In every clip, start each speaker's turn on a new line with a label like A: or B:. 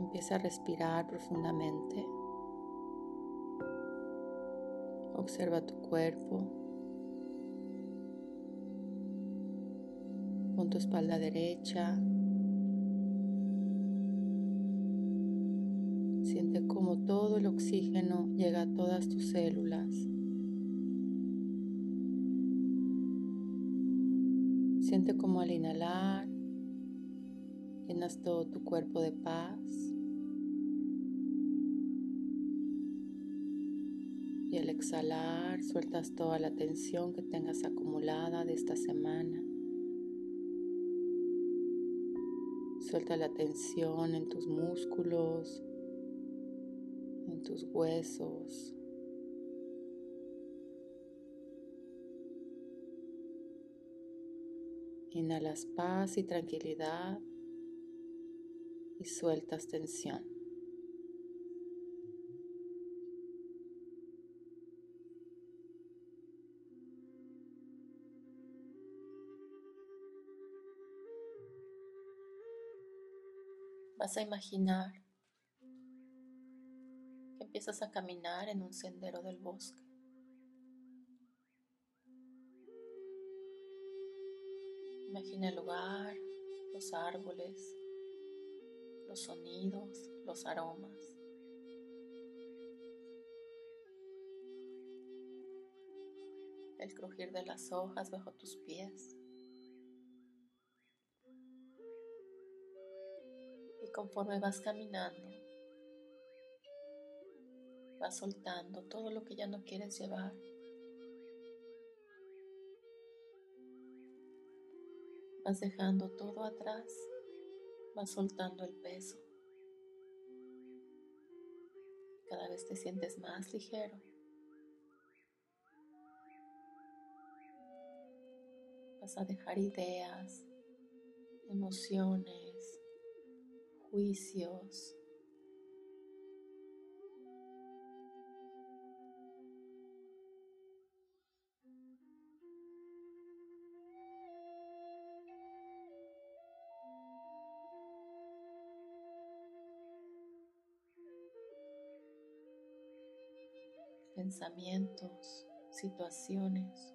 A: Empieza a respirar profundamente. Observa tu cuerpo. Pon tu espalda derecha. Siente cómo todo el oxígeno llega a todas tus células. Siente como al inhalar llenas todo tu cuerpo de paz. Y al exhalar sueltas toda la tensión que tengas acumulada de esta semana. Suelta la tensión en tus músculos, en tus huesos. Inhalas paz y tranquilidad y sueltas tensión. Vas a imaginar que empiezas a caminar en un sendero del bosque. Imagina el lugar, los árboles, los sonidos, los aromas. El crujir de las hojas bajo tus pies. Y conforme vas caminando, vas soltando todo lo que ya no quieres llevar. Vas dejando todo atrás, vas soltando el peso. Cada vez te sientes más ligero. Vas a dejar ideas, emociones, juicios, pensamientos, situaciones.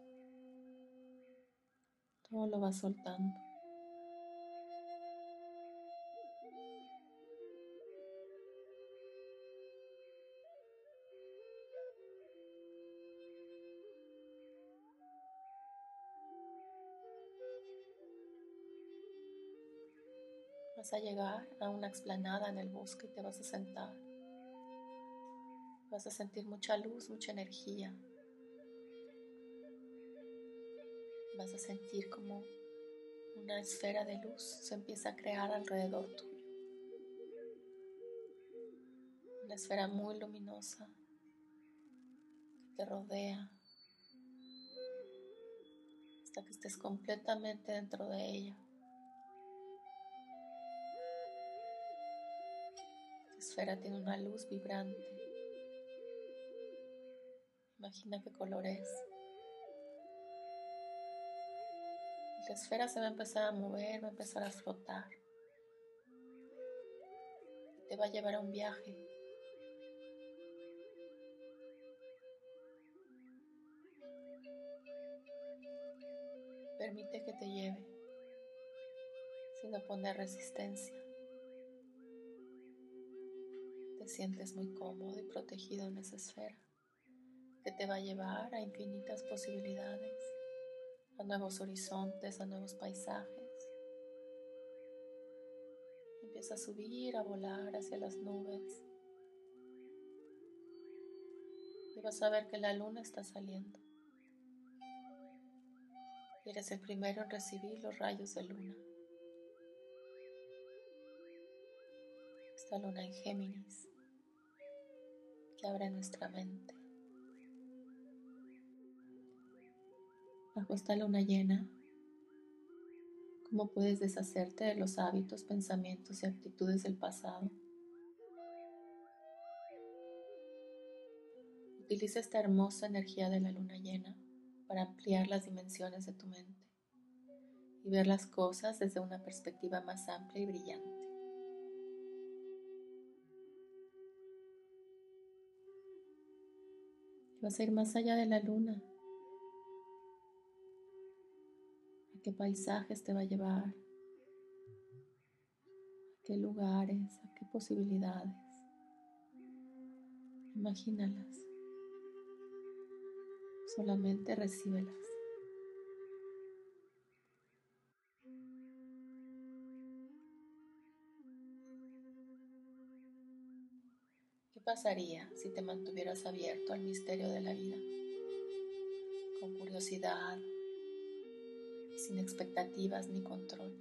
A: Todo lo vas soltando. Vas a llegar a una explanada en el bosque y te vas a sentar. Vas a sentir mucha luz, mucha energía. Vas a sentir como una esfera de luz se empieza a crear alrededor tuyo. Una esfera muy luminosa que te rodea hasta que estés completamente dentro de ella. La esfera tiene una luz vibrante Imagina qué color es. La esfera se va a empezar a mover, va a empezar a flotar. Te va a llevar a un viaje. Permite que te lleve sin oponer resistencia. Te sientes muy cómodo y protegido en esa esfera que te va a llevar a infinitas posibilidades, a nuevos horizontes, a nuevos paisajes. Empieza a subir, a volar hacia las nubes. Y vas a ver que la luna está saliendo. Y eres el primero en recibir los rayos de luna. Esta luna en Géminis que abre nuestra mente. bajo esta luna llena, cómo puedes deshacerte de los hábitos, pensamientos y actitudes del pasado. Utiliza esta hermosa energía de la luna llena para ampliar las dimensiones de tu mente y ver las cosas desde una perspectiva más amplia y brillante. Vas a ir más allá de la luna ¿A qué paisajes te va a llevar? ¿A qué lugares? ¿A qué posibilidades? Imagínalas. Solamente recíbelas. ¿Qué pasaría si te mantuvieras abierto al misterio de la vida? Con curiosidad, sin expectativas ni control.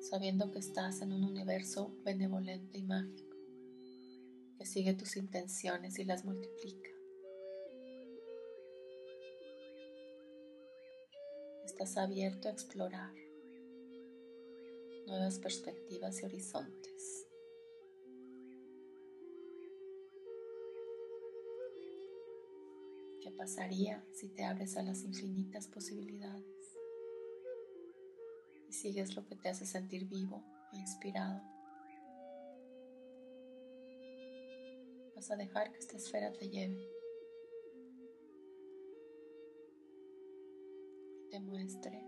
A: Sabiendo que estás en un universo benevolente y mágico, que sigue tus intenciones y las multiplica. Estás abierto a explorar nuevas perspectivas y horizontes. ¿Qué pasaría si te abres a las infinitas posibilidades y sigues lo que te hace sentir vivo e inspirado? Vas a dejar que esta esfera te lleve y te muestre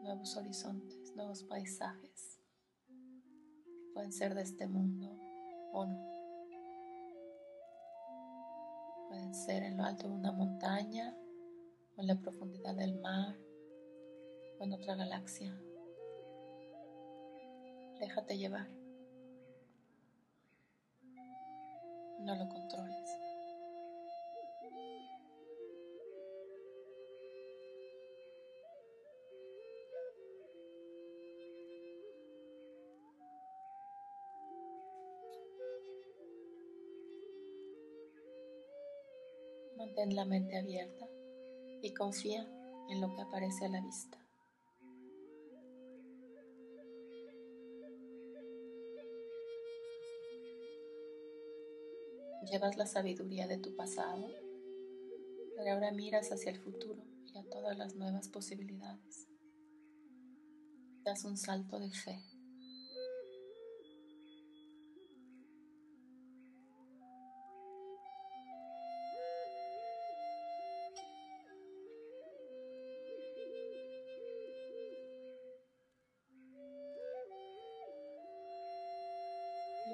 A: nuevos horizontes, nuevos paisajes que pueden ser de este mundo o no. Pueden ser en lo alto de una montaña o en la profundidad del mar o en otra galaxia. Déjate llevar. No lo controles. Mantén la mente abierta y confía en lo que aparece a la vista. Llevas la sabiduría de tu pasado, pero ahora miras hacia el futuro y a todas las nuevas posibilidades. Das un salto de fe.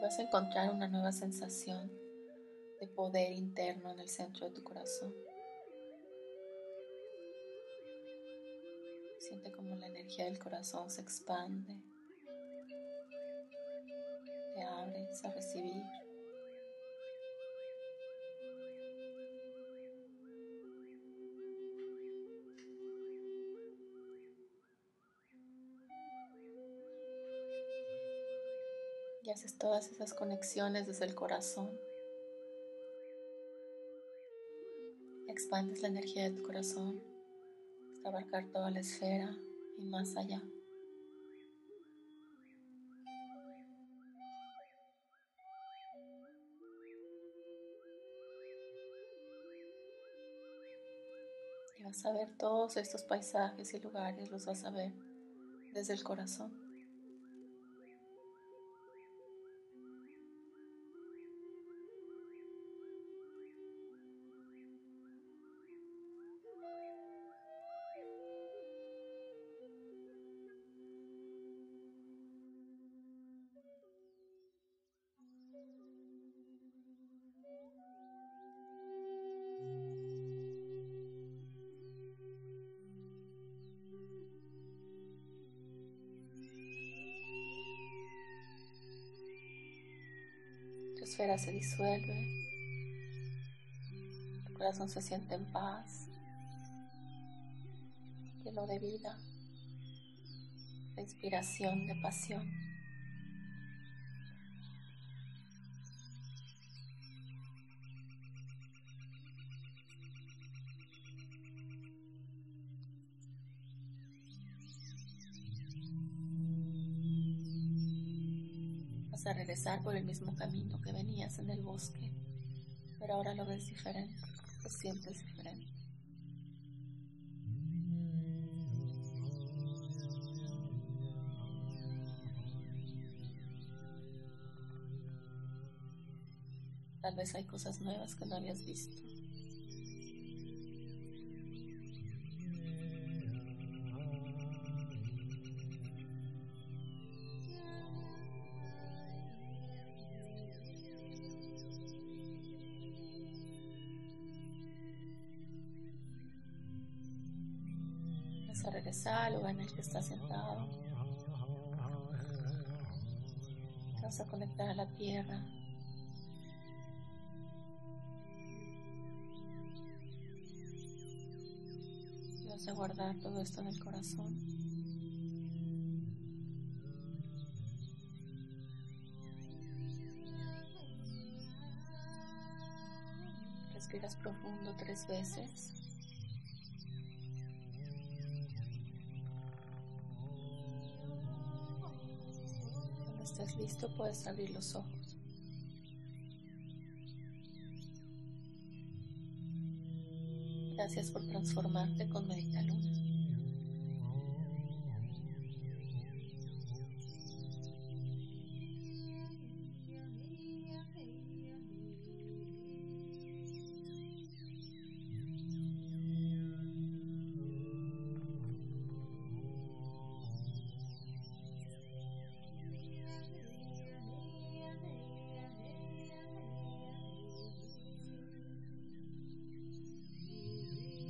A: Vas a encontrar una nueva sensación de poder interno en el centro de tu corazón. Siente como la energía del corazón se expande. Haces todas esas conexiones desde el corazón. Expandes la energía de tu corazón hasta abarcar toda la esfera y más allá. Y vas a ver todos estos paisajes y lugares, los vas a ver desde el corazón. Esfera se disuelve, tu corazón se siente en paz, lleno de vida, de inspiración, de pasión. A regresar por el mismo camino que venías en el bosque, pero ahora lo ves diferente, lo sientes diferente. Tal vez hay cosas nuevas que no habías visto. A regresar al lugar en el que estás sentado. Vas a conectar a la tierra. Y vas a guardar todo esto en el corazón. Respiras profundo tres veces. Estés listo, puedes abrir los ojos. Gracias por transformarte con Medita Luna.